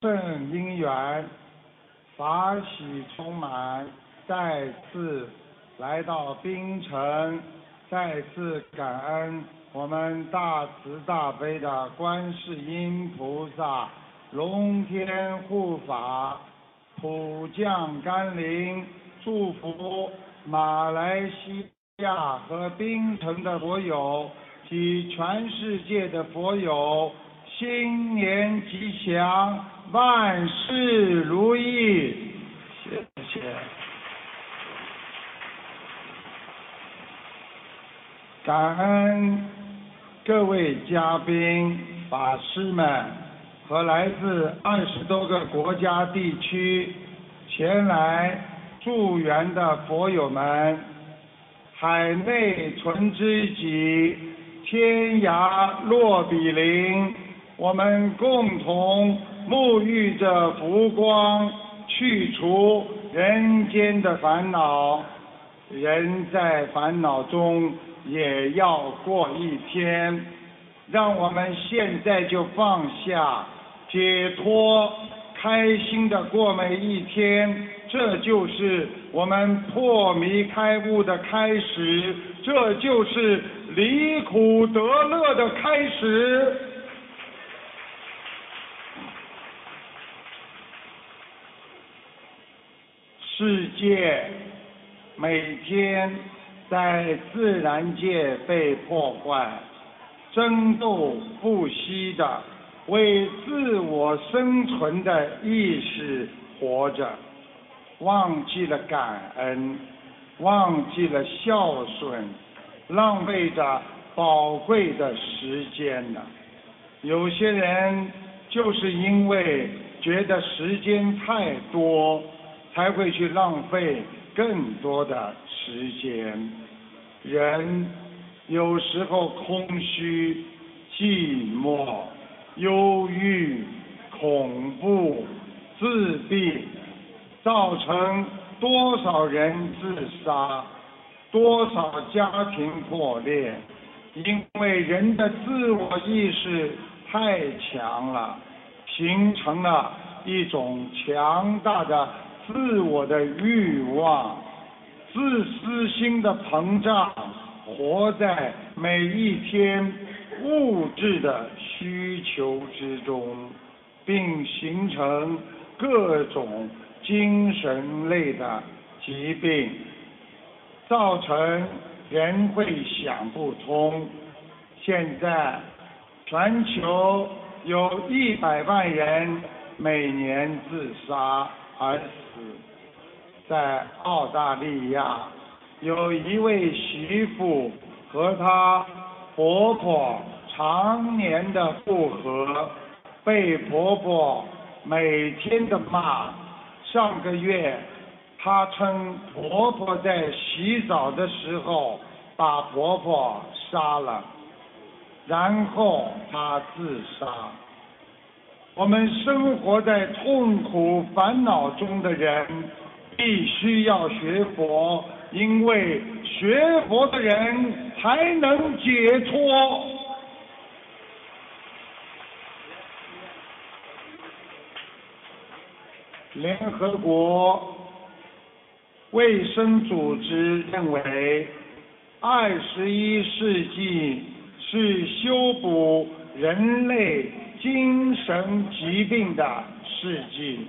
正因缘，法喜充满，再次来到槟城，再次感恩我们大慈大悲的观世音菩萨、龙天护法、普降甘霖，祝福马来西亚和槟城的佛友及全世界的佛友新年吉祥，万事如意。谢谢。感恩各位嘉宾、法师们和来自二十多个国家地区前来助缘的佛友们，海内存知己，天涯若比邻，我们共同沐浴着福光，去除人间的烦恼。人在烦恼中也要过一天，让我们现在就放下，解脱，开心的过每一天。这就是我们破迷开悟的开始，这就是离苦得乐的开始。世界每天在自然界被破坏，争斗不息的为自我生存的意识活着，忘记了感恩，忘记了孝顺，浪费着宝贵的时间呢。有些人就是因为觉得时间太多。才会去浪费更多的时间。人有时候空虚、寂寞、忧郁、恐怖、自闭，造成多少人自杀，多少家庭破裂，因为人的自我意识太强了，形成了一种强大的。自我的欲望、自私心的膨胀，活在每一天物质的需求之中，并形成各种精神类的疾病，造成人会想不通。现在全球有一百万人每年自杀。而死在澳大利亚，有一位媳妇和她婆婆常年的不和，被婆婆每天的骂。上个月，她称婆婆在洗澡的时候把婆婆杀了，然后她自杀。我们生活在痛苦烦恼中的人，必须要学佛，因为学佛的人才能解脱。联合国卫生组织认为，二十一世纪是修补人类。精神疾病的世纪，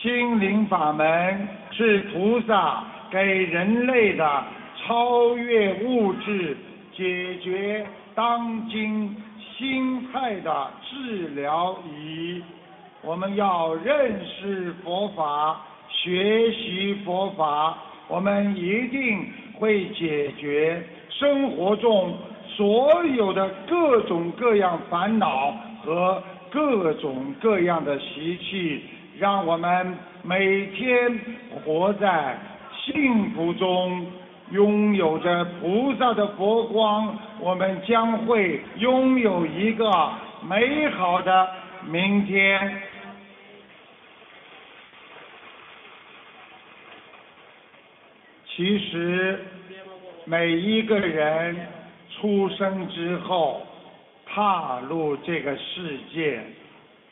心灵法门是菩萨给人类的超越物质、解决当今心态的治疗仪。我们要认识佛法，学习佛法，我们一定会解决生活中所有的各种各样烦恼。和各种各样的习气，让我们每天活在幸福中，拥有着菩萨的佛光，我们将会拥有一个美好的明天。其实，每一个人出生之后。踏入这个世界，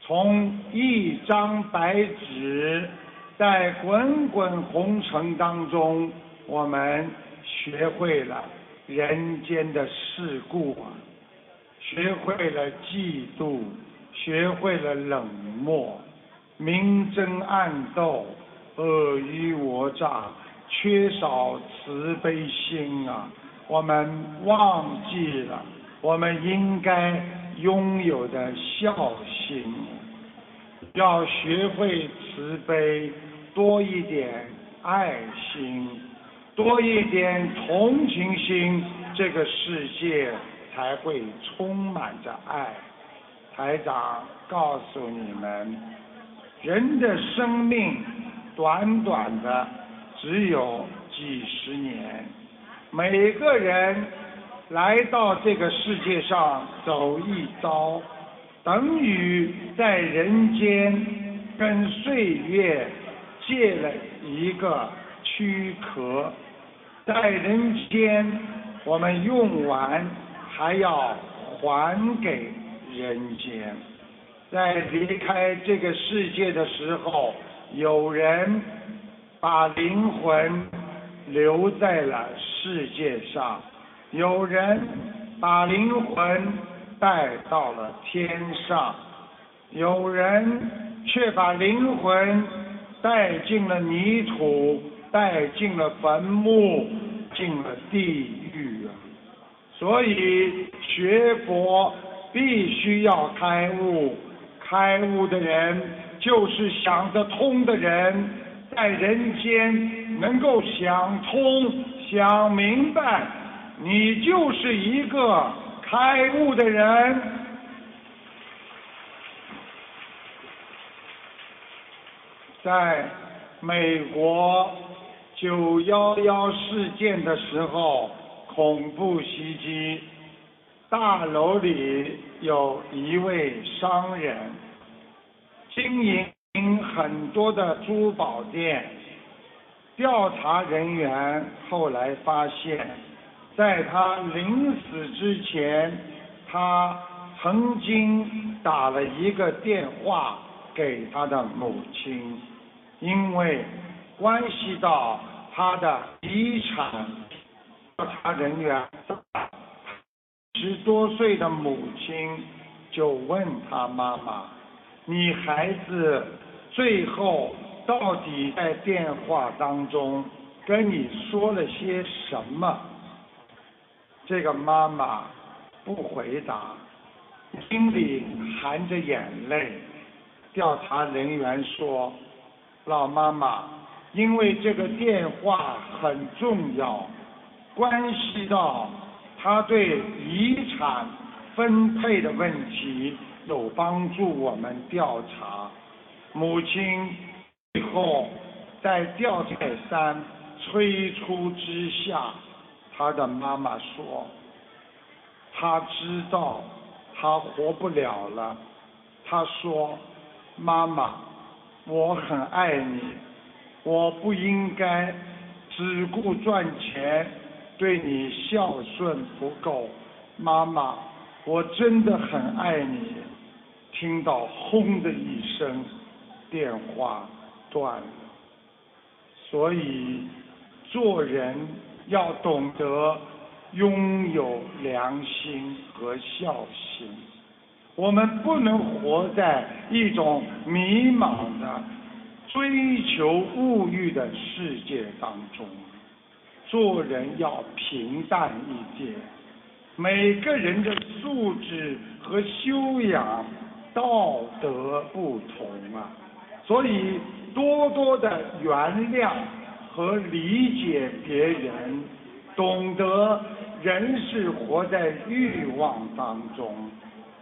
从一张白纸，在滚滚红尘当中，我们学会了人间的世故啊，学会了嫉妒，学会了冷漠，明争暗斗，尔虞我诈，缺少慈悲心啊！我们忘记了我们应该拥有的孝心。要学会慈悲，多一点爱心，多一点同情心，这个世界才会充满着爱。台长告诉你们，人的生命短短的只有几十年，每个人来到这个世界上走一遭。等于在人间跟岁月借了一个躯壳，在人间我们用完还要还给人间，在离开这个世界的时候，有人把灵魂留在了世界上，有人把灵魂。带到了天上，有人却把灵魂带进了泥土，带进了坟墓，进了地狱啊！所以学佛必须要开悟，开悟的人就是想得通的人，在人间能够想通、想明白，你就是一个。开悟的人，在美国九幺幺事件的时候，恐怖袭击，大楼里有一位商人，经营很多的珠宝店，调查人员后来发现。在他临死之前，他曾经打了一个电话给他的母亲，因为关系到他的遗产。调查人员十多岁的母亲就问他妈妈：“你孩子最后到底在电话当中跟你说了些什么？”这个妈妈不回答，心里含着眼泪。调查人员说：“老妈妈，因为这个电话很重要，关系到他对遗产分配的问题，有帮助我们调查。”母亲最后在吊彩山催促之下。他的妈妈说：“他知道他活不了了。”他说：“妈妈，我很爱你，我不应该只顾赚钱，对你孝顺不够。妈妈，我真的很爱你。”听到轰的一声，电话断了。所以做人。要懂得拥有良心和孝心，我们不能活在一种迷茫的追求物欲的世界当中。做人要平淡一点，每个人的素质和修养、道德不同啊，所以多多的原谅。和理解别人，懂得人是活在欲望当中，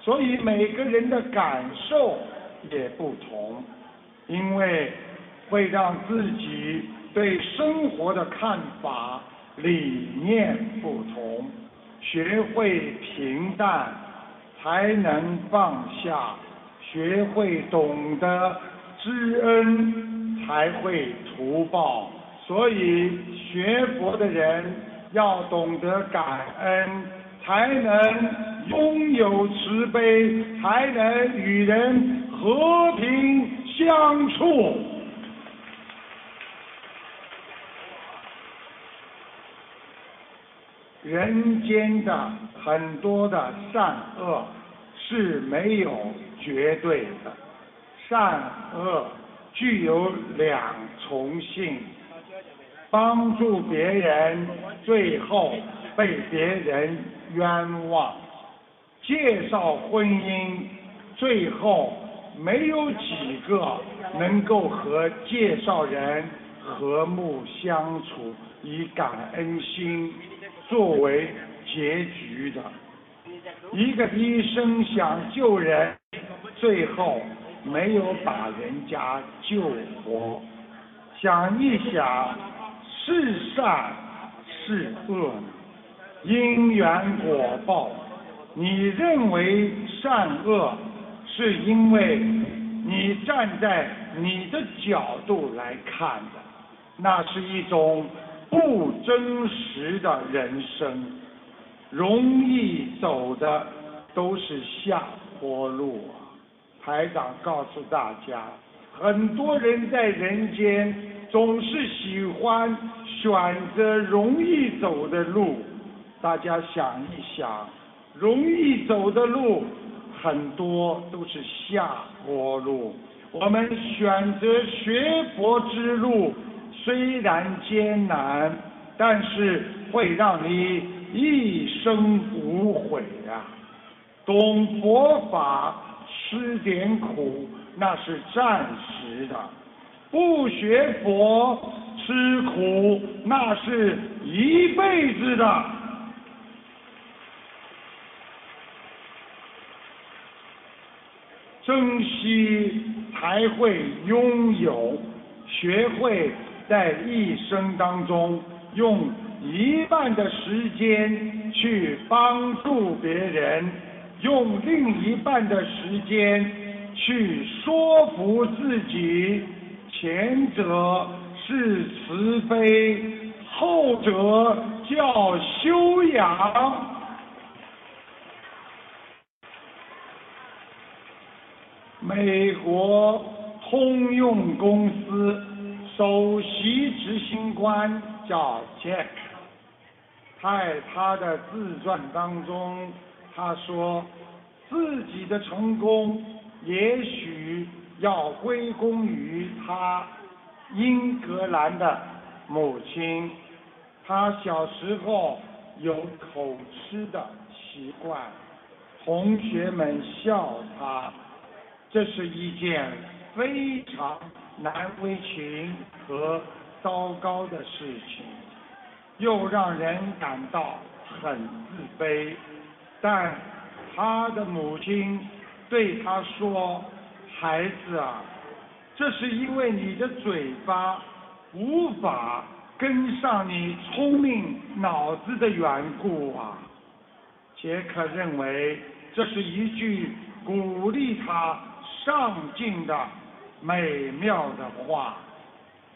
所以每个人的感受也不同，因为会让自己对生活的看法、理念不同。学会平淡，才能放下；学会懂得知恩，才会图报。所以学佛的人要懂得感恩，才能拥有慈悲，才能与人和平相处。人间的很多的善恶是没有绝对的，善恶具有两重性。帮助别人，最后被别人冤枉；介绍婚姻，最后没有几个能够和介绍人和睦相处，以感恩心。作为结局的，一个医生想救人，最后没有把人家救活。想一想，是善是恶，因缘果报。你认为善恶，是因为你站在你的角度来看的，那是一种。不真实的人生，容易走的都是下坡路啊！台长告诉大家，很多人在人间总是喜欢选择容易走的路。大家想一想，容易走的路很多都是下坡路。我们选择学佛之路。虽然艰难，但是会让你一生无悔呀。懂佛法，吃点苦那是暂时的；不学佛，吃苦那是一辈子的。珍惜才会拥有，学会。在一生当中，用一半的时间去帮助别人，用另一半的时间去说服自己。前者是慈悲，后者叫修养。美国通用公司。首席执行官叫 Jack，在他的自传当中，他说自己的成功也许要归功于他英格兰的母亲。他小时候有口吃的习惯，同学们笑他，这是一件非常。难为情和糟糕的事情，又让人感到很自卑。但他的母亲对他说：“孩子啊，这是因为你的嘴巴无法跟上你聪明脑子的缘故啊。”杰克认为这是一句鼓励他上进的。美妙的话，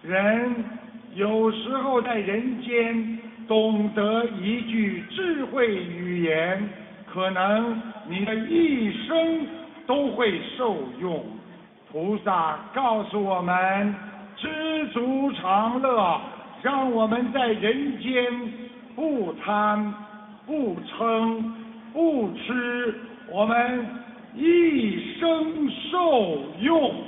人有时候在人间懂得一句智慧语言，可能你的一生都会受用。菩萨告诉我们：知足常乐，让我们在人间不贪、不嗔、不吃，我们一生受用。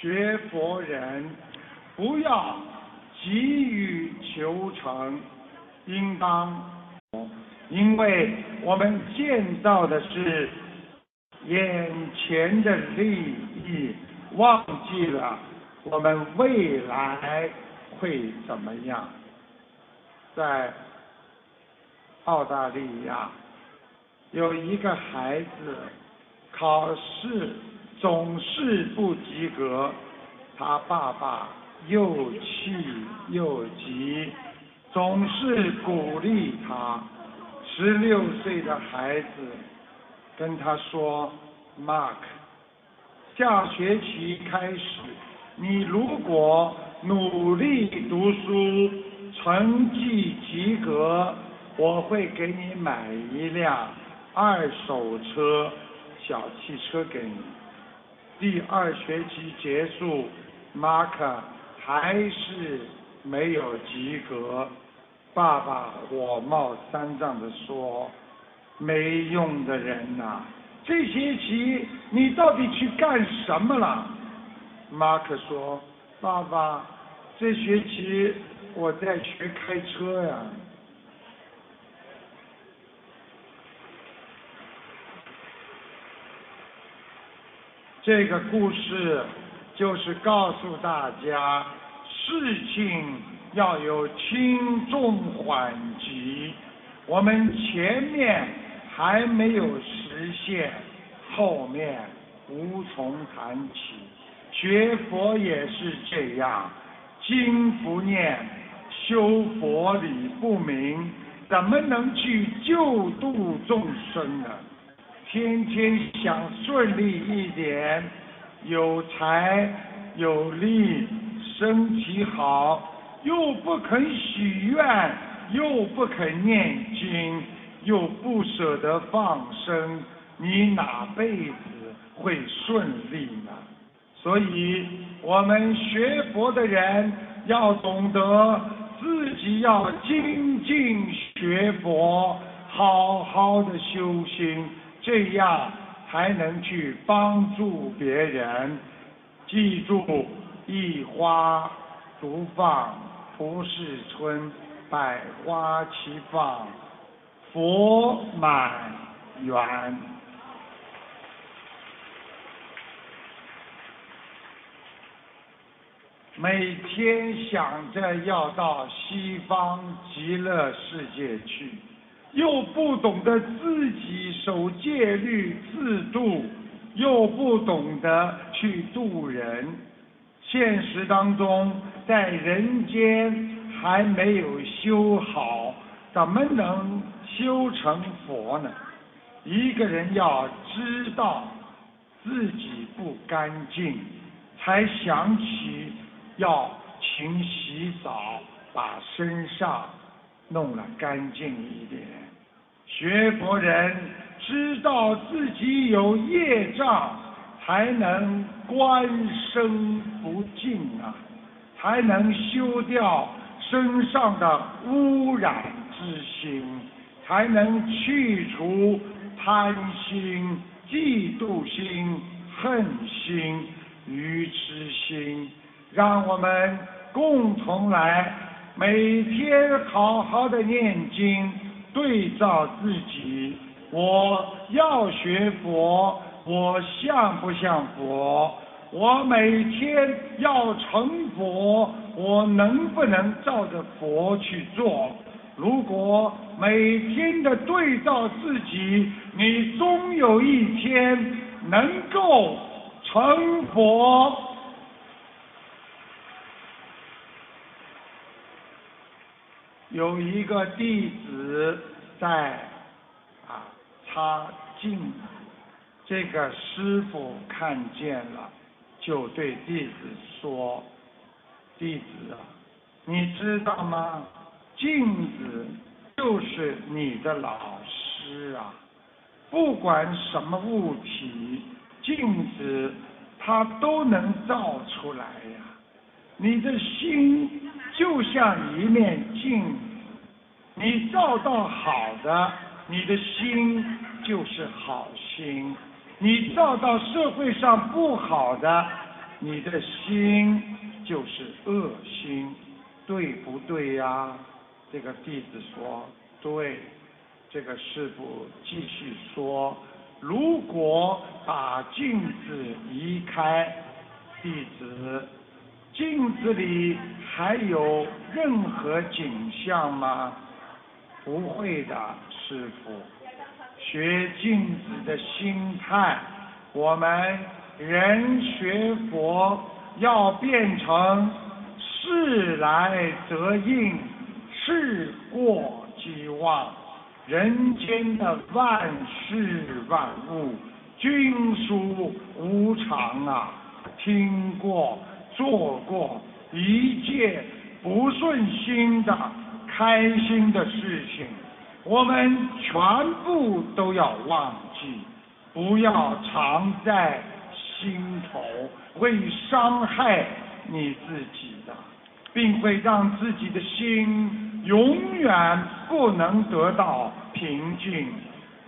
学佛人不要急于求成，应当，因为我们见到的是眼前的利益，忘记了我们未来会怎么样。在澳大利亚，有一个孩子考试。总是不及格，他爸爸又气又急，总是鼓励他。十六岁的孩子跟他说：“Mark，下学期开始，你如果努力读书，成绩及格，我会给你买一辆二手车，小汽车给你。第二学期结束，，Mark 还是没有及格。爸爸火冒三丈地说：“没用的人呐，这学期你到底去干什么了？”马克说：“爸爸，这学期我在学开车呀。”这个故事就是告诉大家，事情要有轻重缓急。我们前面还没有实现，后面无从谈起。学佛也是这样，经不念，修佛理不明，怎么能去救度众生呢？天天想顺利一点，有财有利，身体好，又不肯许愿，又不肯念经，又不舍得放生，你哪辈子会顺利呢？所以，我们学佛的人要懂得自己要精进学佛，好好的修心。这样才能去帮助别人。记住，一花独放不是春，百花齐放佛满园。每天想着要到西方极乐世界去。又不懂得自己守戒律自度，又不懂得去度人，现实当中在人间还没有修好，怎么能修成佛呢？一个人要知道自己不干净，才想起要勤洗澡，把身上弄了干净一点。学佛人知道自己有业障，才能观身不净啊，才能修掉身上的污染之心，才能去除贪心、嫉妒心、恨心、愚痴心。让我们共同来，每天好好的念经。对照自己，我要学佛，我像不像佛？我每天要成佛，我能不能照着佛去做？如果每天的对照自己，你终有一天能够成佛。有一个弟子在啊擦镜子，这个师傅看见了，就对弟子说：“弟子啊，你知道吗？镜子就是你的老师啊！不管什么物体，镜子它都能照出来呀。你的心。”就像一面镜，你照到好的，你的心就是好心；你照到社会上不好的，你的心就是恶心，对不对呀？这个弟子说对。这个师傅继续说：如果把镜子移开，弟子。镜子里还有任何景象吗？不会的，师傅。学镜子的心态，我们人学佛要变成事来则应，事过即忘。人间的万事万物，均属无常啊！听过。做过一件不顺心的、开心的事情，我们全部都要忘记，不要藏在心头，会伤害你自己的，并会让自己的心永远不能得到平静。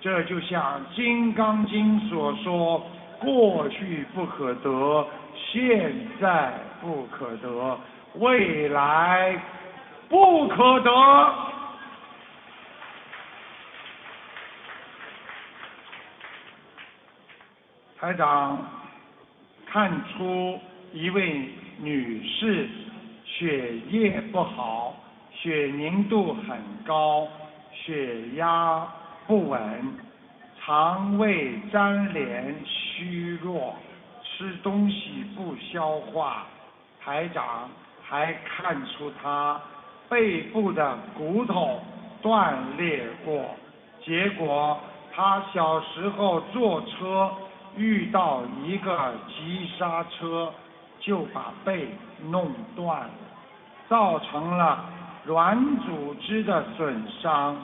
这就像《金刚经》所说：“过去不可得，现在不可得，未来不可得。”台长看出一位女士血液不好，血凝度很高，血压不稳，肠胃粘连虚弱，吃东西不消化。台长还看出她背部的骨头断裂过，结果她小时候坐车。遇到一个急刹车，就把背弄断了，造成了软组织的损伤。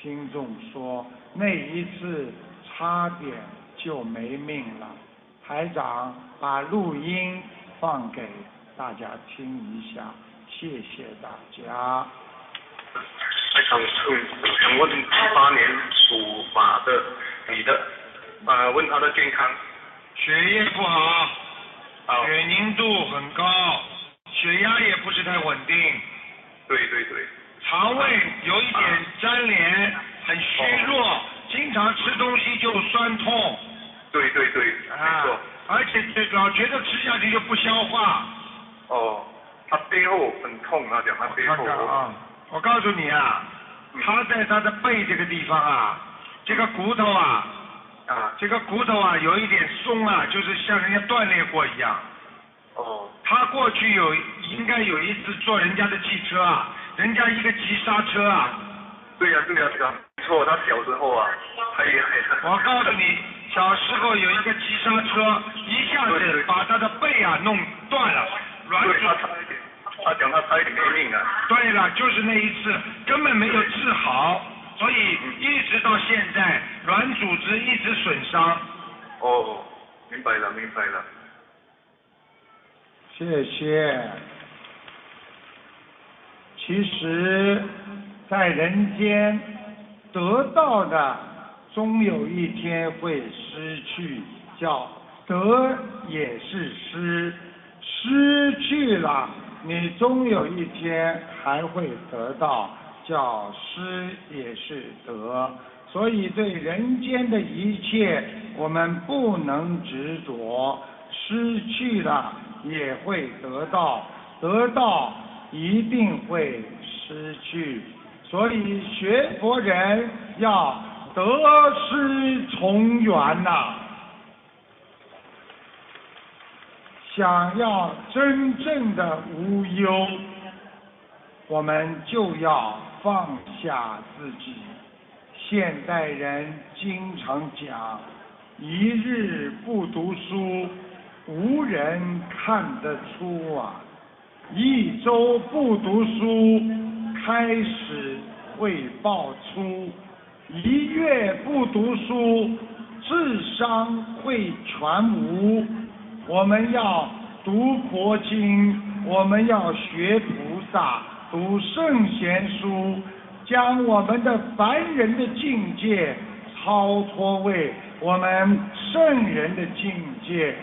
听众说那一次差点就没命了。台长把录音放给大家听一下，谢谢大家。台长，请问八年属马的你的。啊，问他的健康，血液不好，血凝度很高，血压也不是太稳定。对对对。肠胃有一点粘连，很虚弱，经常吃东西就酸痛。对对对，没错。而且老觉得吃下去就不消化。哦，他背后很痛啊，讲他背后。啊，我告诉你啊，他在他的背这个地方啊，这个骨头啊。啊，这个骨头啊，有一点松啊，就是像人家断裂过一样。哦。他过去有应该有一次坐人家的汽车啊，人家一个急刹车啊。对呀对呀对呀，没错，他小时候啊，他也很。我告诉你，小时候有一个急刹车，一下子把他的背啊弄断了，软骨，他差一点，他讲他差一点没命啊。对了，就是那一次，根本没有治好。所以一直到现在，软组织一直损伤。哦，明白了，明白了。谢谢。其实，在人间得到的，终有一天会失去，叫得也是失，失去了，你终有一天还会得到。叫失也是得，所以对人间的一切，我们不能执着，失去了也会得到，得到一定会失去，所以学佛人要得失从缘呐，想要真正的无忧，我们就要。放下自己，现代人经常讲，一日不读书，无人看得出啊；一周不读书，开始会爆粗；一月不读书，智商会全无。我们要读佛经，我们要学菩萨。读圣贤书，将我们的凡人的境界超脱为我们圣人的境界。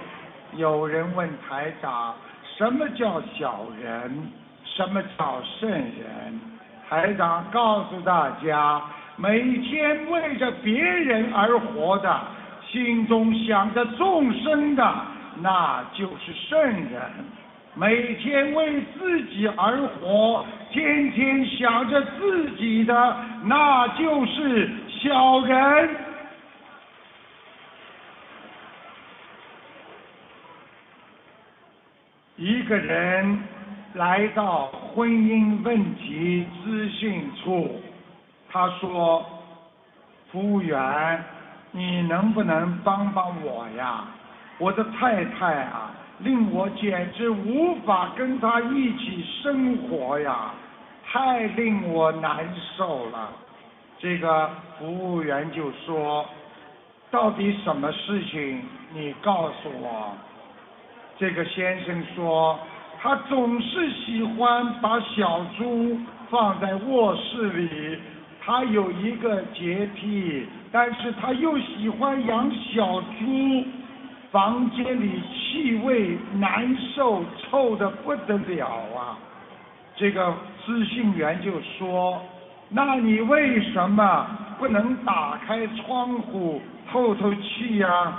有人问台长，什么叫小人？什么叫圣人？台长告诉大家，每天为着别人而活的，心中想着众生的，那就是圣人。每天为自己而活，天天想着自己的，那就是小人。一个人来到婚姻问题咨询处，他说：“服务员，你能不能帮帮我呀？我的太太啊。”令我简直无法跟他一起生活呀，太令我难受了。这个服务员就说：“到底什么事情？你告诉我。”这个先生说：“他总是喜欢把小猪放在卧室里，他有一个洁癖，但是他又喜欢养小猪，房间里气味难受，臭的不得了啊。”这个咨询员就说：“那你为什么不能打开窗户透透气呀？”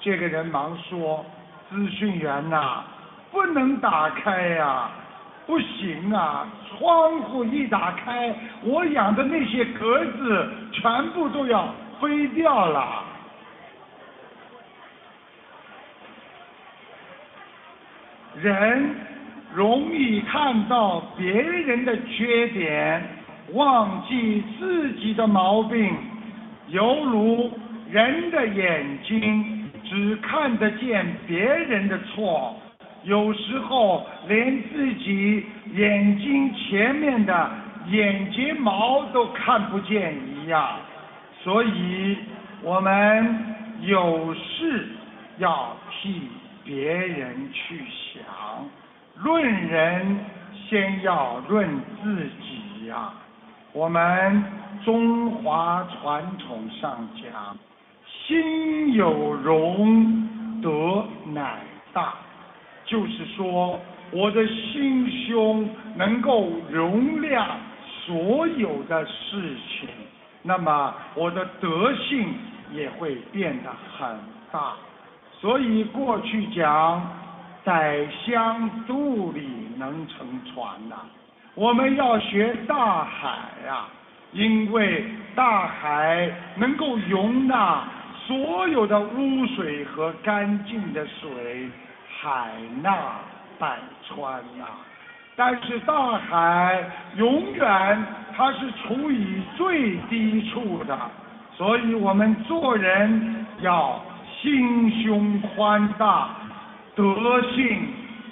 这个人忙说：“咨询员呐，不能打开呀，不行啊！窗户一打开，我养的那些鸽子全部都要飞掉了。”人。容易看到别人的缺点，忘记自己的毛病，犹如人的眼睛只看得见别人的错，有时候连自己眼睛前面的眼睫毛都看不见一样。所以，我们有事要替别人去想。论人，先要论自己呀。我们中华传统上讲，心有容，德乃大。就是说，我的心胸能够容量所有的事情，那么我的德性也会变得很大。所以过去讲。宰相肚里能乘船呐，我们要学大海呀，因为大海能够容纳所有的污水和干净的水，海纳百川呐。但是大海永远它是处于最低处的，所以我们做人要心胸宽大。德性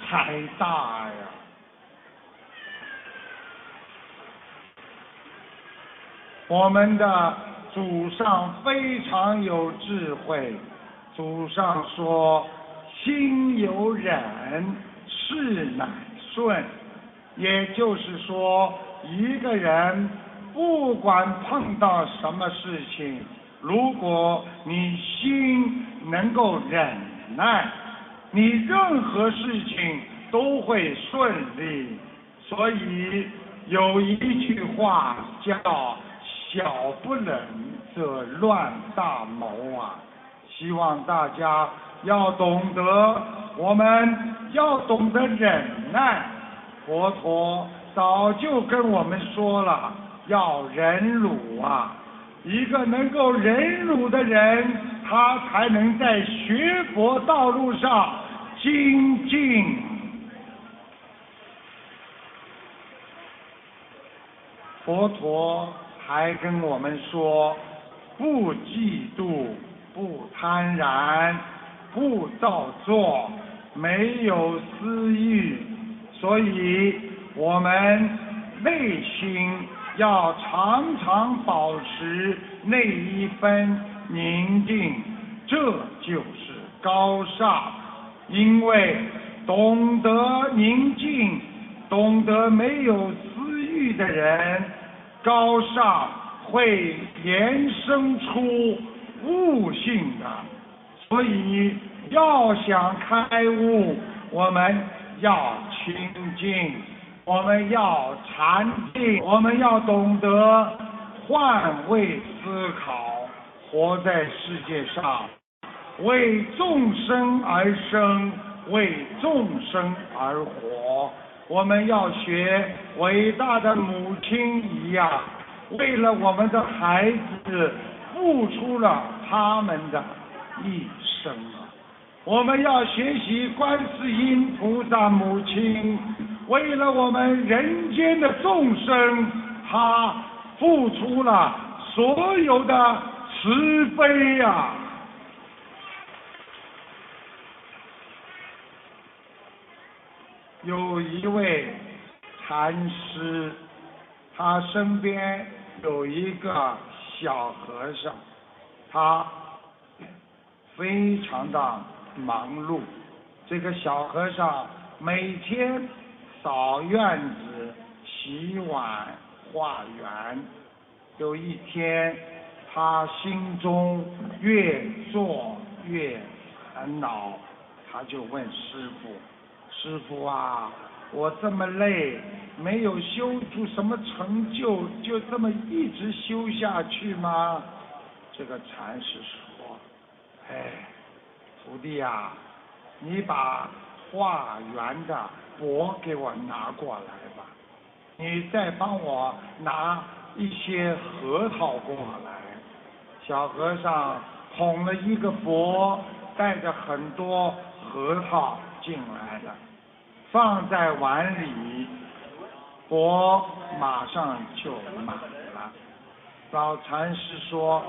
才大呀！我们的祖上非常有智慧，祖上说：“心有忍，事乃顺。”也就是说，一个人不管碰到什么事情，如果你心能够忍耐。你任何事情都会顺利，所以有一句话叫“小不忍则乱大谋”啊！希望大家要懂得，我们要懂得忍耐。佛陀早就跟我们说了，要忍辱啊！一个能够忍辱的人，他才能在学佛道路上。精进，佛陀还跟我们说：不嫉妒，不贪婪，不造作，没有私欲。所以，我们内心要常常保持那一分宁静，这就是高尚。因为懂得宁静、懂得没有私欲的人，高尚会延伸出悟性的。所以要想开悟，我们要清净，我们要禅定，我们要懂得换位思考，活在世界上。为众生而生，为众生而活。我们要学伟大的母亲一样，为了我们的孩子付出了他们的一生啊！我们要学习观世音菩萨母亲，为了我们人间的众生，他付出了所有的慈悲呀！有一位禅师，他身边有一个小和尚，他非常的忙碌。这个小和尚每天扫院子、洗碗、化缘。有一天，他心中越做越烦恼，他就问师傅：“师傅啊，我这么累，没有修出什么成就，就这么一直修下去吗？”这个禅师说：“哎，徒弟呀。”你把化缘的钵给我拿过来吧，你再帮我拿一些核桃过来。小和尚捧了一个钵，带着很多核桃进来了，放在碗里，钵马上就满了。老禅师说：“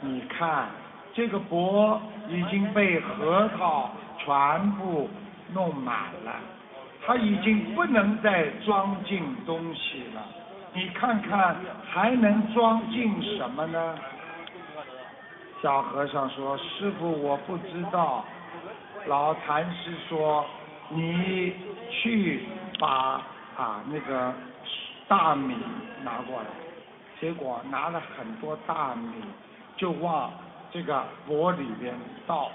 你看，这个钵已经被核桃。”全部弄满了，他已经不能再装进东西了。你看看还能装进什么呢？小和尚说：“师傅，我不知道。”老禅师说：“你去把啊那个大米拿过来。”结果拿了很多大米，就往这个钵里边倒。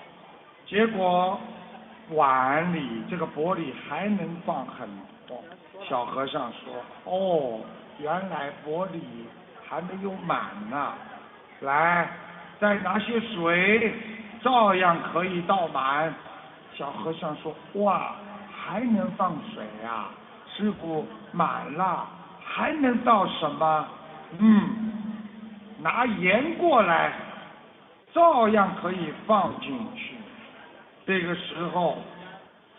结果碗里这个钵里还能放很多。小和尚说：“哦，原来钵里还没有满呢。来，再拿些水，照样可以倒满。”小和尚说：“哇，还能放水啊？师傅，满了，还能倒什么？嗯，拿盐过来，照样可以放进去。”这个时候，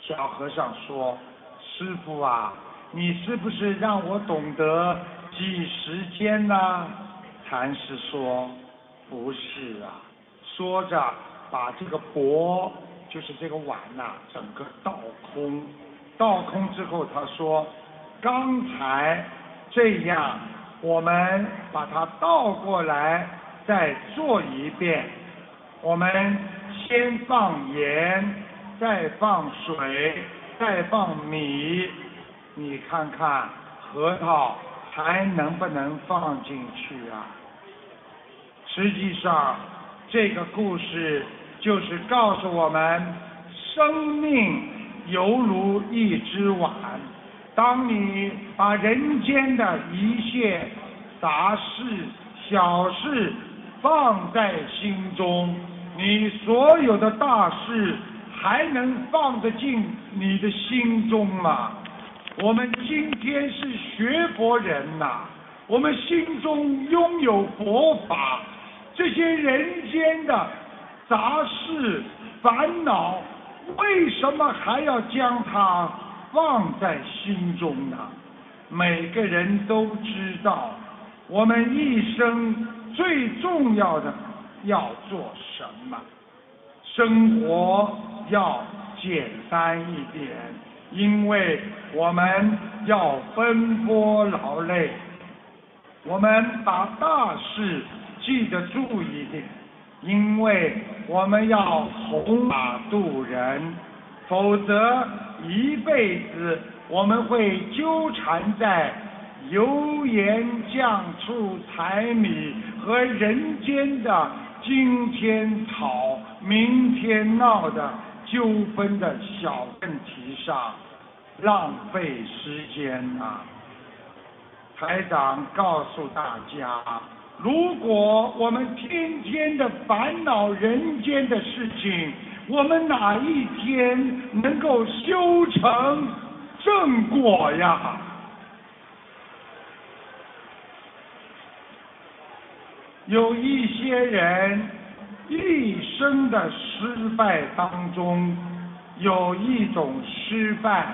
小和尚说：“师傅啊，你是不是让我懂得计时间呢？”禅师说：“不是啊。”说着，把这个钵，就是这个碗呐，整个倒空。倒空之后，他说：“刚才这样，我们把它倒过来，再做一遍。我们。”先放盐，再放水，再放米，你看看核桃还能不能放进去啊？实际上，这个故事就是告诉我们，生命犹如一只碗，当你把人间的一切杂事、小事放在心中。你所有的大事还能放得进你的心中吗？我们今天是学佛人呐，我们心中拥有佛法，这些人间的杂事烦恼，为什么还要将它放在心中呢？每个人都知道，我们一生最重要的。要做什么？生活要简单一点，因为我们要奔波劳累。我们把大事记得住一点，因为我们要弘法度人，否则一辈子我们会纠缠在油盐酱醋柴米和人间的。今天吵，明天闹的纠纷的小问题上，浪费时间啊！台长告诉大家，如果我们天天的烦恼人间的事情，我们哪一天能够修成正果呀？有一些人一生的失败当中，有一种失败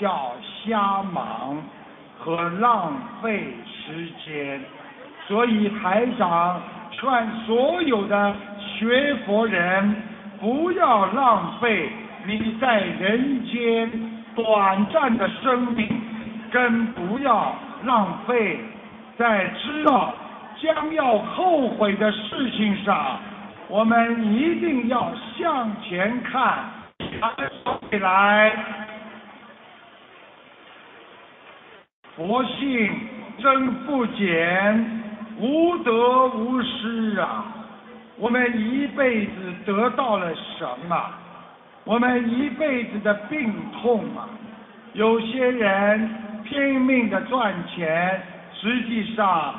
叫瞎忙和浪费时间，所以台长劝所有的学佛人不要浪费你在人间短暂的生命，更不要浪费在知道。将要后悔的事情上，我们一定要向前看，未来。佛性真不减，无得无失啊！我们一辈子得到了什么？我们一辈子的病痛啊！有些人拼命的赚钱，实际上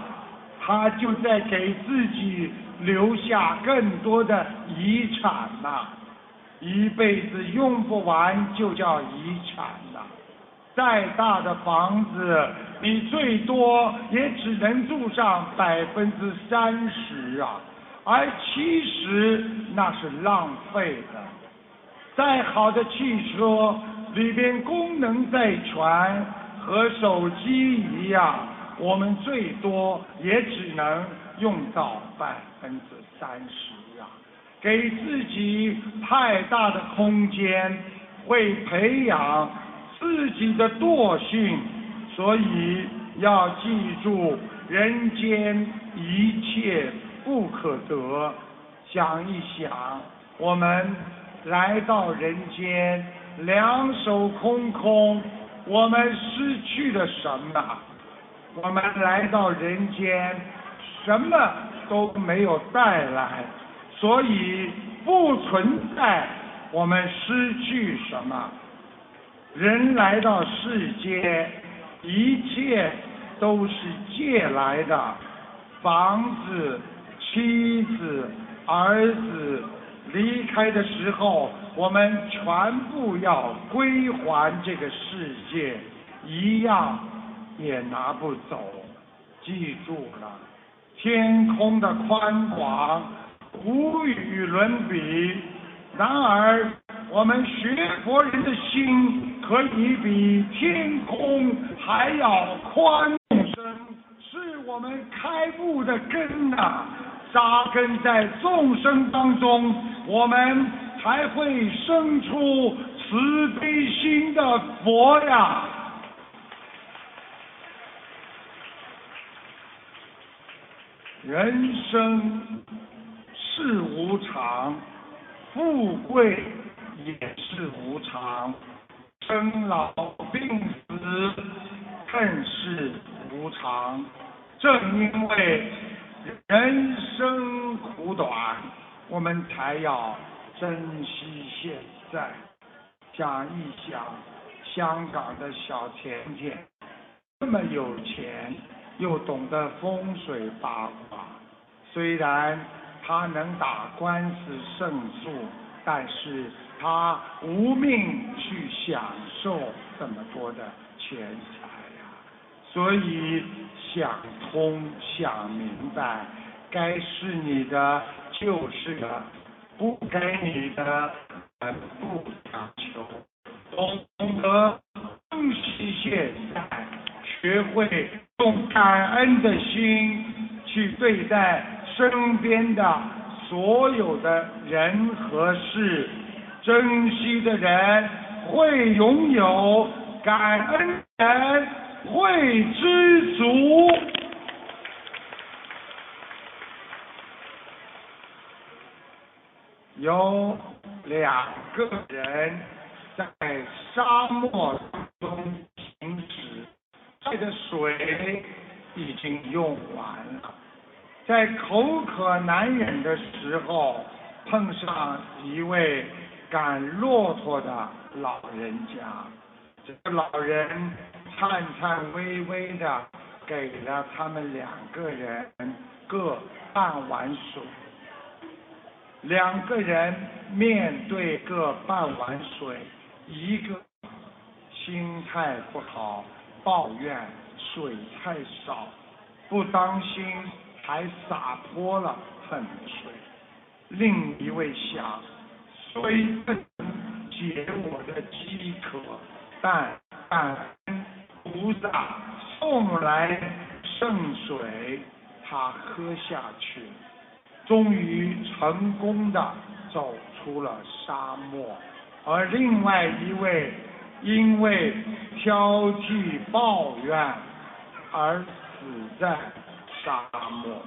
他就在给自己留下更多的遗产呐、一辈子用不完就叫遗产呐、再大的房子，你最多也只能住上百分之三十啊，而七十那是浪费的。再好的汽车里边功能再全，和手机一样，我们最多也只能用到百分之三十啊。给自己太大的空间，会培养自己的惰性，所以要记住，人间一切不可得。想一想，我们来到人间，两手空空，我们失去了什么？我们来到人间，什么都没有带来，所以不存在我们失去什么。人来到世间，一切都是借来的，房子、妻子、儿子，离开的时候，我们全部要归还这个世界，一样也拿不走。记住了，天空的宽广无与伦比。然而，我们学佛人的心可以比天空还要宽深，是我们开悟的根呐、扎根在众生当中，我们才会生出慈悲心的佛呀。人生是无常，富贵也是无常，生老病死更是无常。正因为人生苦短，我们才要珍惜现在。想一想，香港的小甜甜这么有钱，又懂得风水八卦，虽然他能打官司胜诉，但是他无命去享受这么多的钱财呀、所以想通想明白，该是你的就是的，不该你的不强求，懂得珍惜现在，学会用感恩的心去对待身边的所有的人和事，珍惜的人会拥有，感恩人会知足。有两个人在沙漠中，这的水已经用完了，在口渴难忍的时候，碰上一位赶骆驼的老人家。这个老人颤颤巍巍的给了他们两个人各半碗水。两个人面对各半碗水，一个心态不好，抱怨水太少，不当心还洒泼了很水。另一位想，虽不能解我的饥渴，但感恩菩萨送来圣水，他喝下去。终于成功的走出了沙漠，而另外一位因为挑剔抱怨而死在沙漠，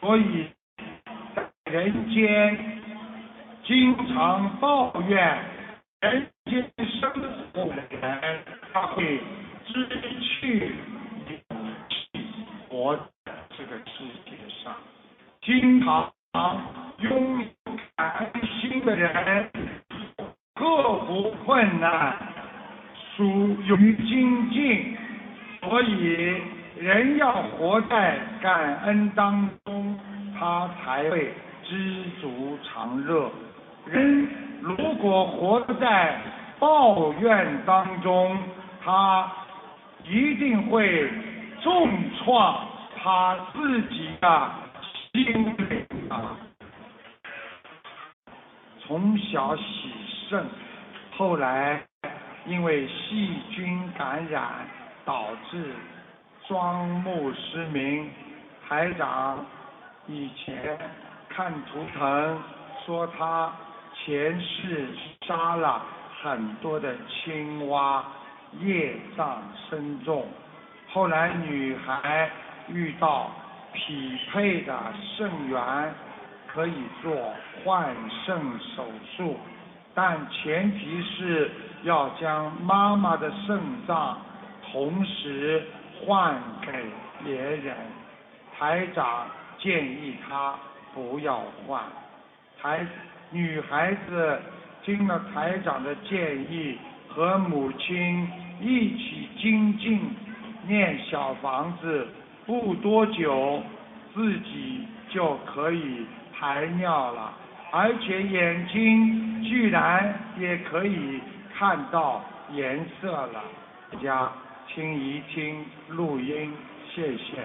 所以在人间经常抱怨人间生活的人，他会失去勇气活在这个世界上，经常拥有感恩心的人，克服困难，属于精进，所以人要活在感恩当中，他才会知足常乐。人如果活在抱怨当中，他一定会重创他自己的心灵啊。从小喜肾，后来因为细菌感染导致双目失明。台长以前看图腾说他前世杀了很多的青蛙，业障深重。后来女孩遇到匹配的肾源，可以做换肾手术，但前提是要将妈妈的肾脏同时换给别人。台长建议他不要换。台女孩子听了台长的建议，和母亲一起精进念小房子，不多久自己就可以排尿了，而且眼睛居然也可以看到颜色了。大家听一听录音，谢谢。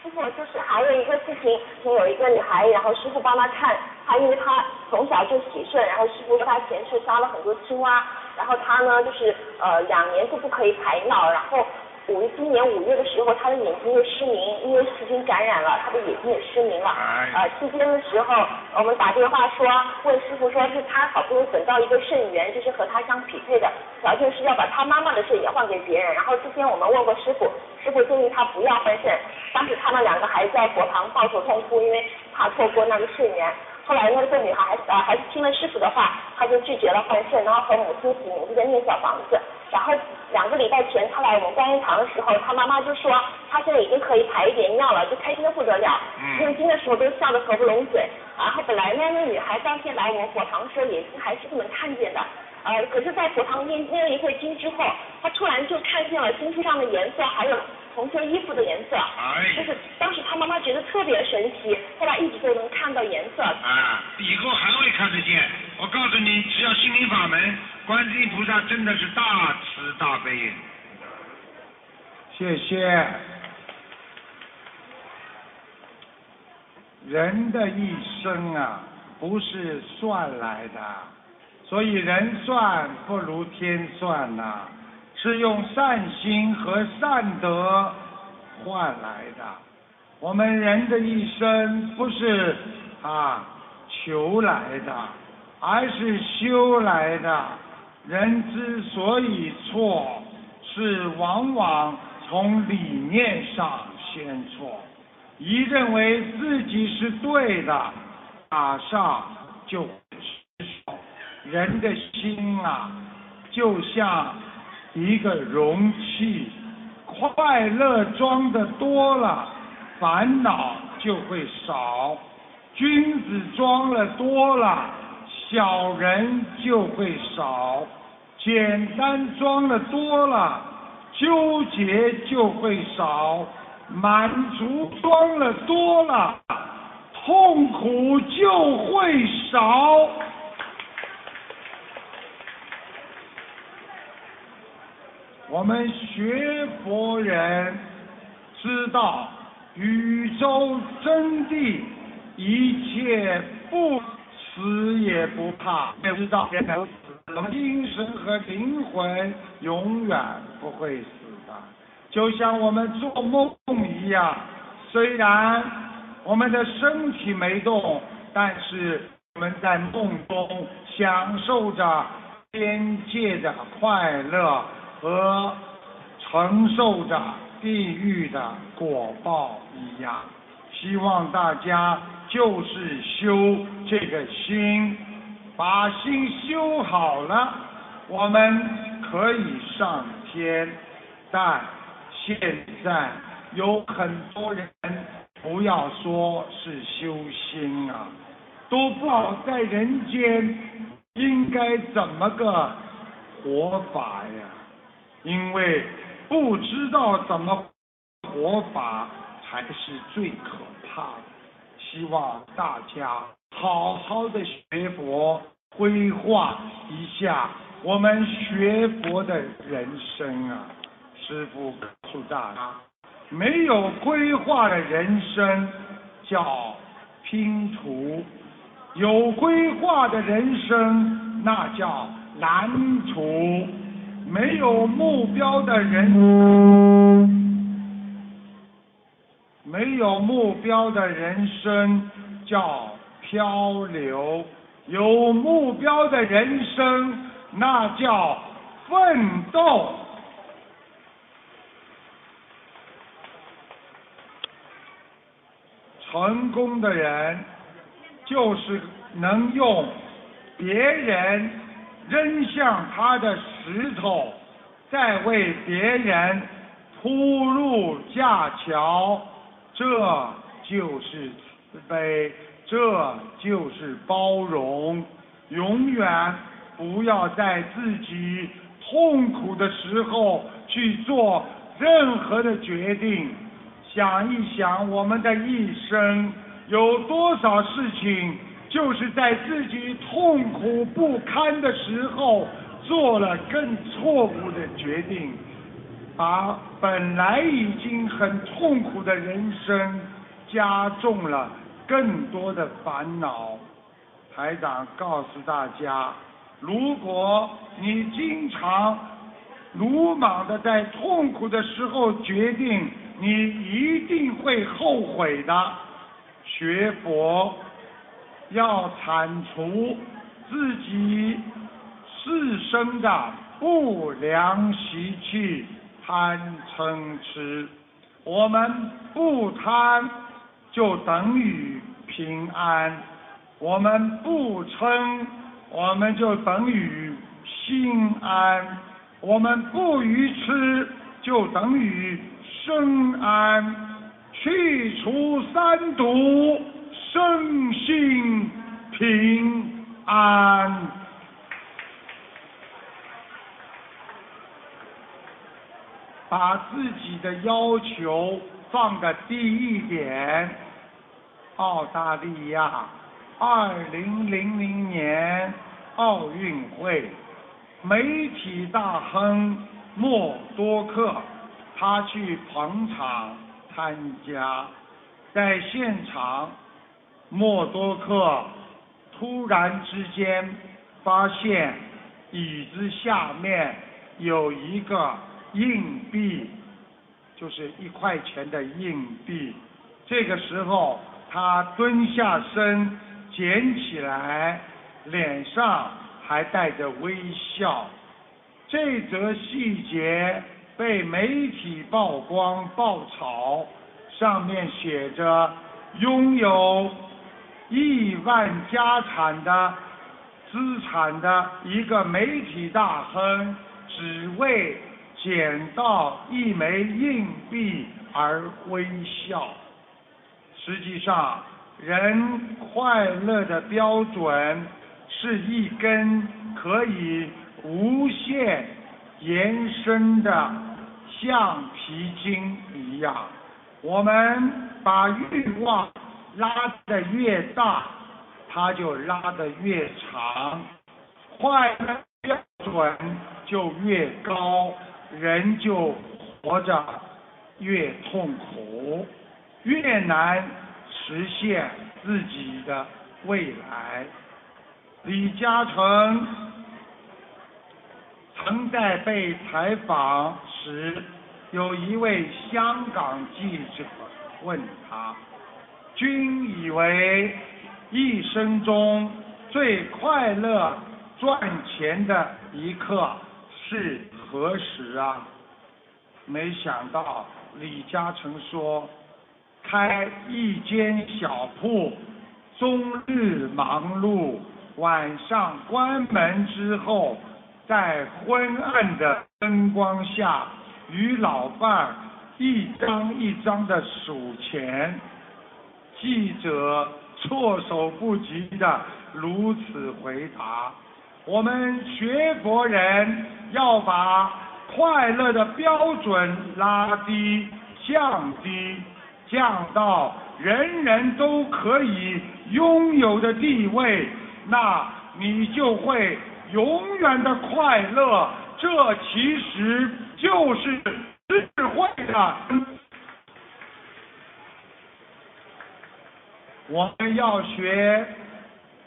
师傅，就是还有一个事情，有一个女孩，然后师傅帮她看，她因为她从小就喜顺，然后师傅说她前世杀了很多青蛙，然后她呢就是呃两年就不可以排尿，然后五今年五月的时候，他的眼睛又失明，因为细菌感染了，他的眼睛也失明了。呃期间的时候，我们打电话说问师傅说是他好不容易等到一个肾源，就是和他相匹配的，条件是要把他妈妈的肾也换给别人，然后之前我们问过师傅，师傅建议他不要换肾。当时他们两个还在佛堂抱头痛哭，因为怕错过那个肾源。后来那个女孩呃还是听了师傅的话，她就拒绝了换肾，然后和母亲起名字的念小房子。然后两个礼拜前他来我们观音堂的时候，他妈妈就说他现在已经可以排一点尿了，就开心的不得了。念经的时候都笑得合不拢嘴。然后本来呢那女孩当天来我们佛堂的时候眼睛还是不能看见的，呃可是在佛堂念念了一会经之后，她突然就看见了经书上的颜色，还有。同色衣服的颜色，就是当时他妈妈觉得特别神奇，后来一直都能看到颜色。啊，以后还会看得见。我告诉你，只要心灵法门，观世音菩萨真的是大慈大悲。谢谢。人的一生啊，不是算来的，所以人算不如天算呐。是用善心和善德换来的。我们人的一生不是啊求来的，而是修来的。人之所以错，是往往从理念上先错，一认为自己是对的，马上就失手。人的心啊，就像。一个容器，快乐装的多了，烦恼就会少；君子装了多了，小人就会少；简单装的多了，纠结就会少；满足装了多了，痛苦就会少。我们学佛人知道宇宙真谛，一切不死也不怕。要知道，我们精神和灵魂永远不会死的。就像我们做梦一样，虽然我们的身体没动，但是我们在梦中享受着边界的快乐。和承受着地狱的果报一样。希望大家就是修这个心，把心修好了，我们可以上天。但现在有很多人，不要说是修心啊，都不知道在人间应该怎么个活法呀，因为不知道怎么活法。才是最可怕的。希望大家好好的学佛，规划一下我们学佛的人生啊！师父告诉大家，没有规划的人生叫拼图，有规划的人生那叫蓝图。没有目标的人。没有目标的人生叫漂流，有目标的人生那叫奋斗。成功的人就是能用别人扔向他的石头，在为别人铺路架桥。这就是慈悲，这就是包容。永远不要在自己痛苦的时候去做任何的决定。想一想，我们的一生有多少事情，就是在自己痛苦不堪的时候做了更错误的决定。把本来已经很痛苦的人生加重了更多的烦恼。台长告诉大家，如果你经常鲁莽的在痛苦的时候决定，你一定会后悔的。学佛要铲除自己自身的不良习气。贪嗔痴，我们不贪就等于平安；我们不嗔，我们就等于心安；我们不愚痴，就等于生安。去除三毒，身心平安。把自己的要求放的低一点。澳大利亚二零零零年奥运会，媒体大亨默多克，他去捧场参加，在现场，默多克突然之间发现椅子下面有一个。硬币就是一块钱的硬币，这个时候他蹲下身捡起来，脸上还带着微笑。这则细节被媒体曝光爆炒，上面写着拥有亿万家产的资产的一个媒体大亨，只为。捡到一枚硬币而微笑。实际上，人快乐的标准是一根可以无限延伸的橡皮筋一样。我们把欲望拉得越大，它就拉得越长，快乐标准就越高。人就活着越痛苦，越难实现自己的未来。李嘉诚曾在被采访时，有一位香港记者问他：“君以为一生中最快乐赚钱的一刻是？”何时啊？没想到李嘉诚说，开一间小铺，终日忙碌，晚上关门之后，在昏暗的灯光下，与老伴一张一张的数钱。记者措手不及的如此回答。我们学佛人要把快乐的标准拉低、降低，降到人人都可以拥有的地位，那你就会永远的快乐。这其实就是智慧的。我们要学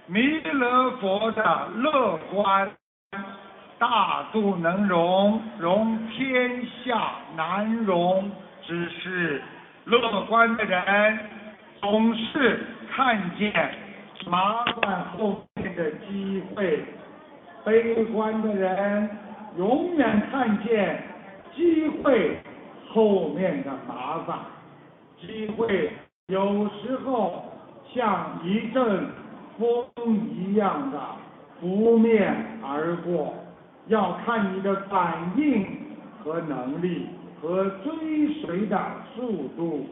弥勒佛的乐观，大度能容，容天下难容之事。乐观的人总是看见麻烦后面的机会，悲观的人永远看见机会后面的麻烦。机会有时候。像一阵风一样的拂面而过，要看你的反应和能力和追随的速度。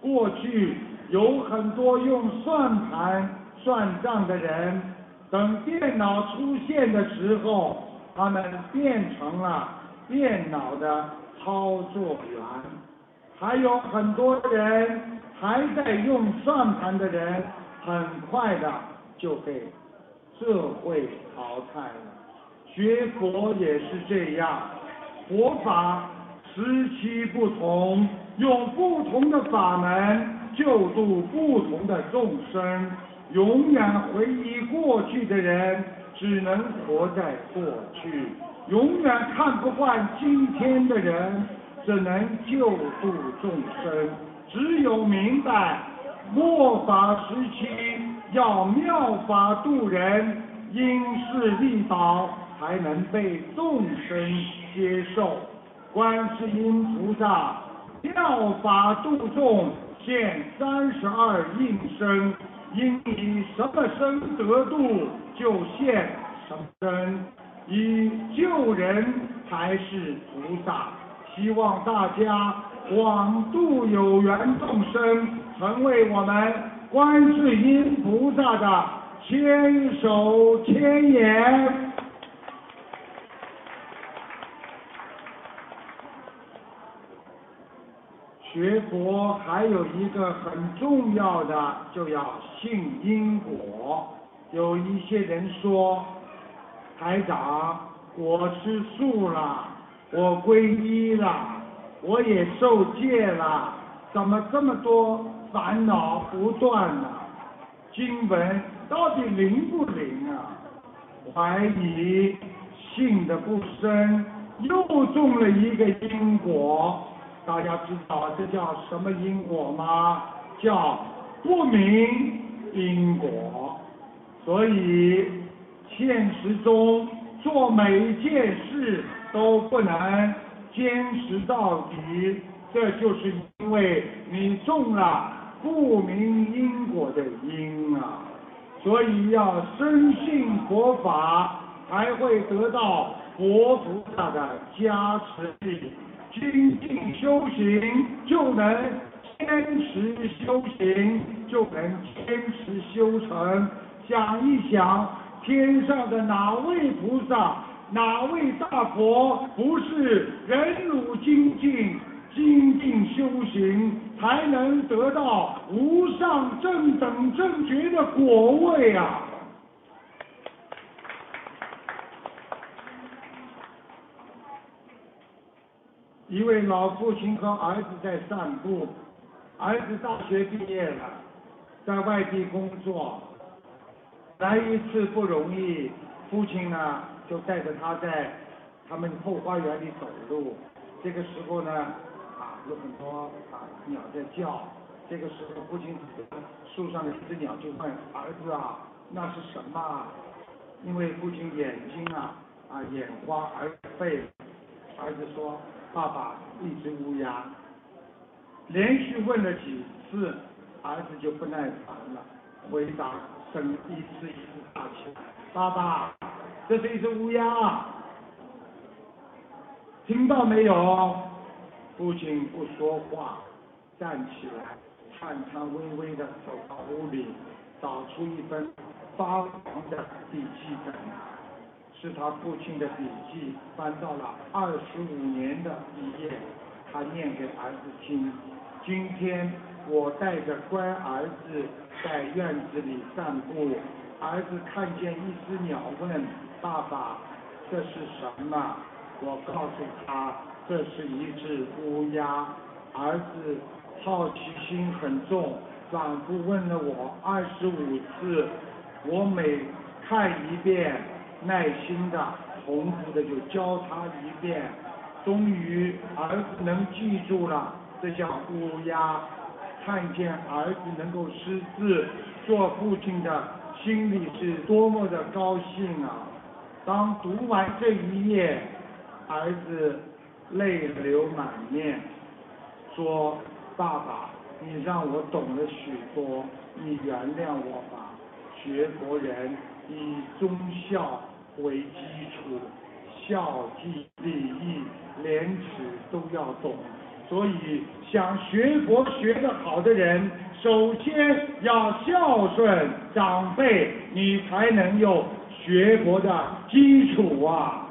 过去有很多用算盘算账的人，等电脑出现的时候，他们变成了电脑的操作员。还有很多人。还在用算盘的人，很快的就被社会淘汰了。学佛也是这样，佛法时期不同，用不同的法门救度不同的众生。永远回忆过去的人，只能活在过去；永远看不惯今天的人，只能救度众生。只有明白末法时期要妙法度人，因势利导，才能被众生接受。观世音菩萨妙法度众，现三十二应身，因以什么身得度，就现什么身，以救人才是菩萨。希望大家。广度有缘众生，成为我们观世音菩萨的千手千眼。学佛还有一个很重要的，就要信因果。有一些人说，台长，我吃素了，我皈依了。我也受戒了，怎么这么多烦恼不断呢？经文到底灵不灵啊？怀疑，信的不深，又中了一个因果。大家知道这叫什么因果吗？叫不明因果。所以现实中做每一件事都不能。坚持到底，这就是因为你中了不明因果的因啊！所以要深信佛法，才会得到佛菩萨的加持力。精进修行，就能坚持修行，就能坚持修成。想一想，天上的哪位菩萨？哪位大佛不是忍辱精进、精进修行，才能得到无上正等正觉的果位啊？一位老父亲和儿子在散步，儿子大学毕业了，在外地工作，来一次不容易，父亲呢？就带着他在他们后花园里走路，这个时候呢，有很多啊鸟在叫。这个时候，父亲指着树上的一只鸟就问儿子啊，那是什么？因为父亲眼睛啊啊眼花而背。儿子说，爸爸，一只乌鸦。连续问了几次，儿子就不耐烦了，回答声一次一次大起来：“爸爸，这是一只乌鸦，听到没有？”父亲不说话，站起来，颤颤巍巍地走到屋里，找出一本发黄的笔记本，是他父亲的笔记，翻到了二十五年的一页，他念给儿子听。今天我带着乖儿子在院子里散步，儿子看见一只鸟，问爸爸这是什么？我告诉他这是一只乌鸦。儿子好奇心很重，反复问了我二十五次，我每看一遍，耐心的重复的就教他一遍，终于儿子能记住了。这叫乌鸦，看见儿子能够识字，做父亲的心里是多么的高兴啊！当读完这一页，儿子泪流满面，说：“爸爸，你让我懂了许多，你原谅我吧。学佛人以忠孝为基础，孝悌礼义廉耻都要懂。”所以，想学佛学得好的人，首先要孝顺长辈，你才能有学佛的基础啊！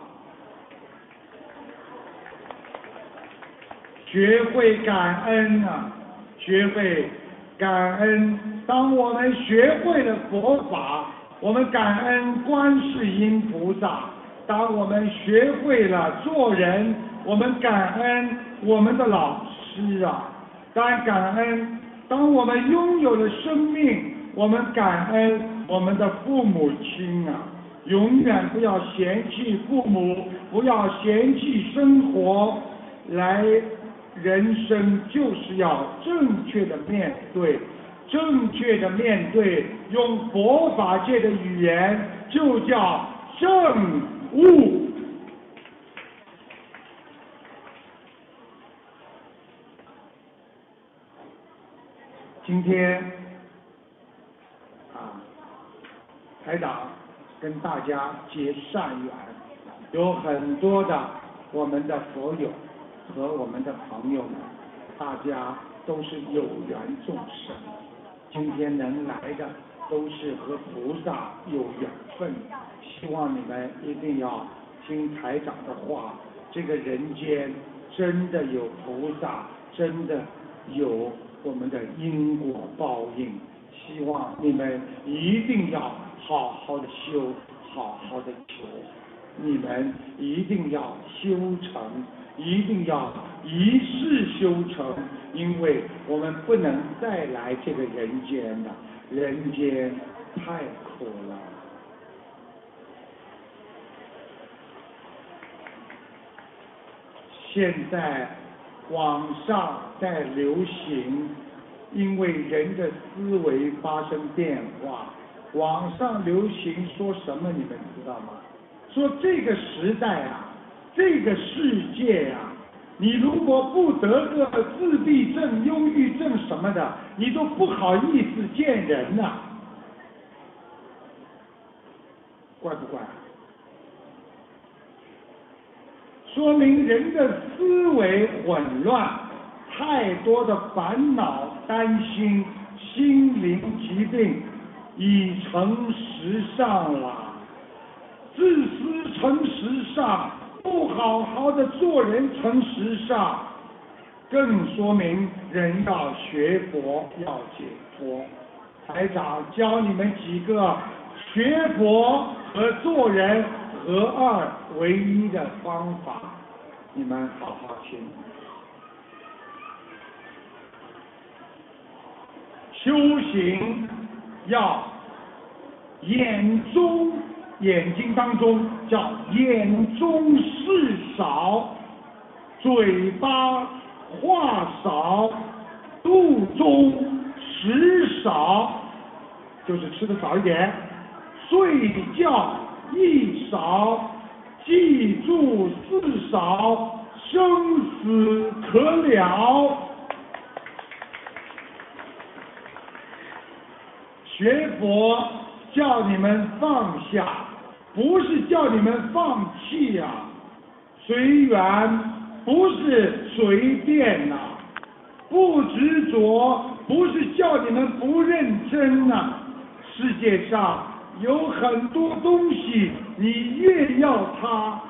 学会感恩啊，学会感恩。当我们学会了佛法，我们感恩观世音菩萨；当我们学会了做人，我们感恩。我们的老师啊，当然感恩。当我们拥有了生命，我们感恩我们的父母亲啊。永远不要嫌弃父母，不要嫌弃生活。来，人生就是要正确的面对，正确的面对。用佛法界的语言，就叫正悟。今天啊，台长跟大家结善缘，有很多的我们的佛友和我们的朋友们，大家都是有缘众生。今天能来的都是和菩萨有缘分，希望你们一定要听台长的话。这个人间真的有菩萨，真的有。我们的因果报应，希望你们一定要好好的修，好好的求，你们一定要修成，一定要一世修成，因为我们不能再来这个人间了，人间太苦了。现在。网上在流行，因为人的思维发生变化。网上流行说什么？你们知道吗？说这个时代啊，这个世界啊，你如果不得个自闭症、忧郁症什么的，你都不好意思见人呐。怪不怪？说明人的思维混乱，太多的烦恼、担心，心灵疾病已成时尚了。自私成时尚，不好好的做人成时尚，更说明人要学佛要解脱。台长教你们几个学佛和做人。合二为一的方法，你们好好听。修行要眼中眼睛当中叫眼中事少，嘴巴话少，肚中食少，就是吃的少一点，睡觉一少，记住四少，生死可了。学佛叫你们放下。不是叫你们放弃呀、随缘不是随便呐、不执着不是叫你们不认真呐、世界上有很多东西，你越要它，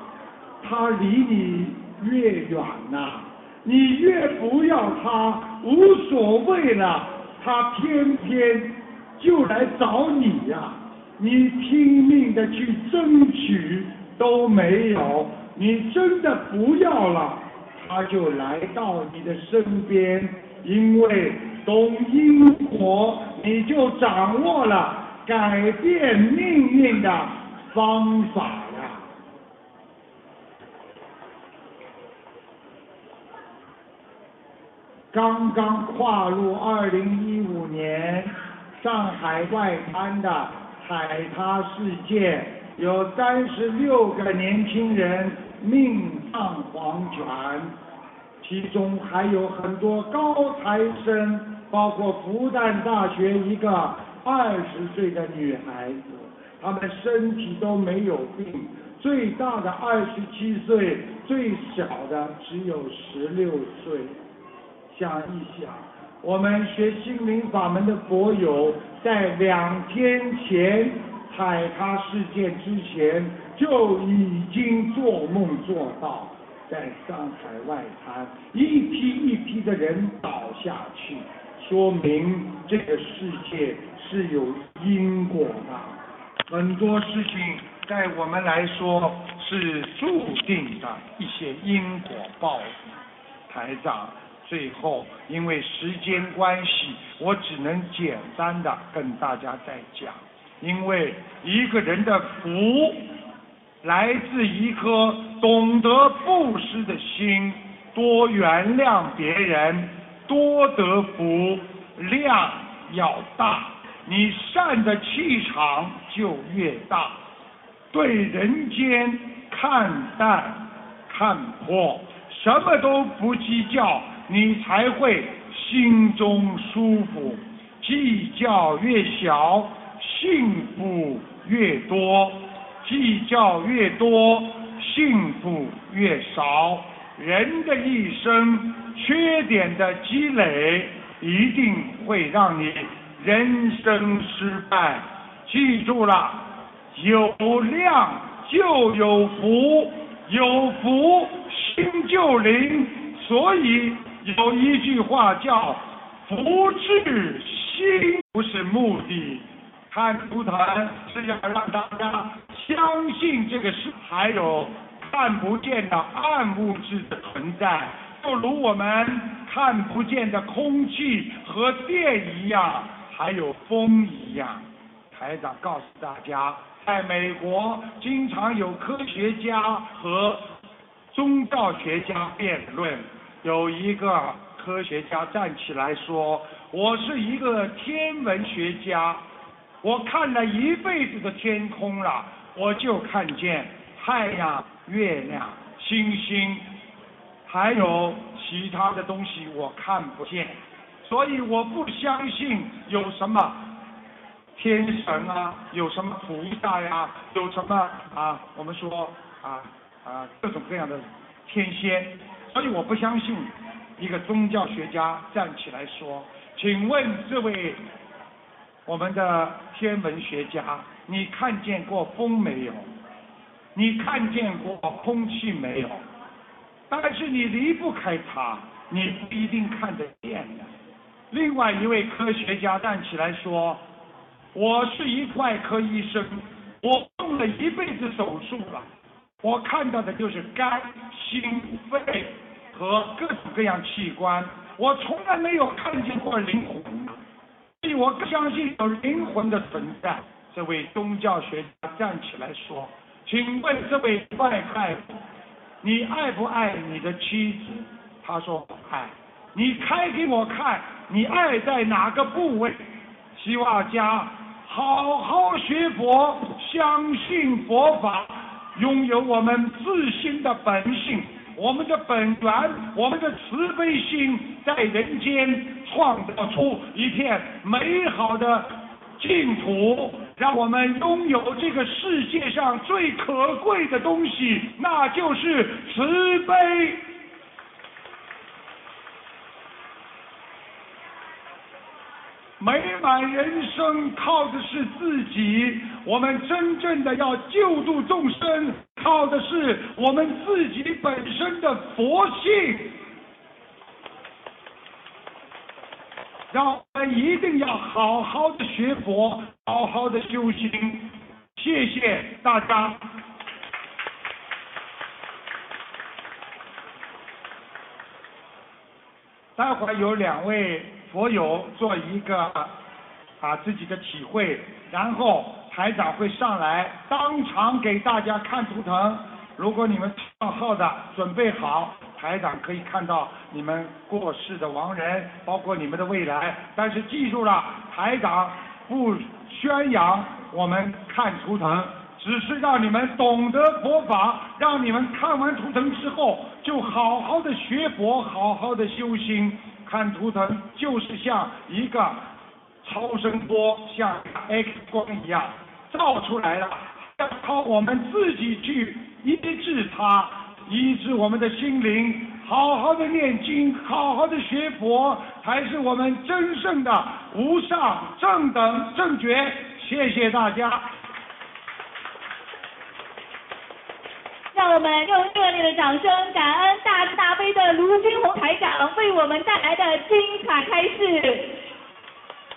它离你越远呐、你越不要它，无所谓了，它偏偏就来找你呀、你拼命的去争取都没有，你真的不要了，他就来到你的身边，因为懂因果，你就掌握了改变命运的方法呀。刚刚跨入二零一五年，上海外滩的海塌事件，有三十六个年轻人命丧黄泉，其中还有很多高材生，包括复旦大学一个二十岁的女孩子，她们身体都没有病，最大的二十七岁，最小的只有十六岁。想一想，我们学心灵法门的佛友，在两天前海塌事件之前就已经做梦做到，在上海外滩一批一批的人倒下去，说明这个世界是有因果的。很多事情在我们来说是注定的一些因果报应。台长。最后，因为时间关系，我只能简单的跟大家再讲。因为一个人的福，来自一颗懂得布施的心，多原谅别人，多得福，量要大，你善的气场就越大。对人间看淡看破，什么都不计较。你才会心中舒服。计较越小，幸福越多；计较越多，幸福越少。人的一生，缺点的积累，一定会让你人生失败。记住了，有量就有福，有福心就灵。所以。有一句话叫“福至心”，不是目的。看图腾是要让大家相信这个是还有看不见的暗物质的存在，就如我们看不见的空气和电一样，还有风一样。台长告诉大家，在美国经常有科学家和宗教学家辩论。有一个科学家站起来说：“我是一个天文学家，我看了一辈子的天空了，我就看见太阳、月亮、星星，还有其他的东西我看不见，所以我不相信有什么天神啊，有什么菩萨呀，有什么啊，我们说啊啊各种各样的天仙。”所以我不相信，一个宗教学家站起来说：“请问这位我们的天文学家，你看见过风没有？你看见过空气没有？但是你离不开它，你不一定看得见的。”另外一位科学家站起来说：“我是一外科医生，我动了一辈子手术了，我看到的就是肝、心、肺。”和各种各样器官，我从来没有看见过灵魂，所以我不相信有灵魂的存在。这位宗教学家站起来说：“请问这位外太夫，你爱不爱你的妻子？”他说：“爱。”你开给我看，你爱在哪个部位？希望家好好学佛，相信佛法，拥有我们自信的本性。我们的本源，我们的慈悲心，在人间创造出一片美好的净土，让我们拥有这个世界上最可贵的东西，那就是慈悲。美满人生靠的是自己，我们真正的要救度众生，靠的是我们自己本身的佛性。让我们一定要好好的学佛，好好的修行。谢谢大家。待会儿有两位佛友做一个啊自己的体会，然后台长会上来当场给大家看图腾。如果你们唱号的准备好，台长可以看到你们过世的亡人，包括你们的未来。但是记住了，台长不宣扬我们看图腾。只是让你们懂得佛法，让你们看完图腾之后，就好好的学佛，好好的修心。看图腾就是像一个超声波，像 X 光一样照出来了，要靠我们自己去医治它，医治我们的心灵。好好的念经，好好的学佛，才是我们真正的无上正等正觉。谢谢大家。让我们用热烈的掌声，感恩大慈大悲的卢军红台长为我们带来的精彩开示。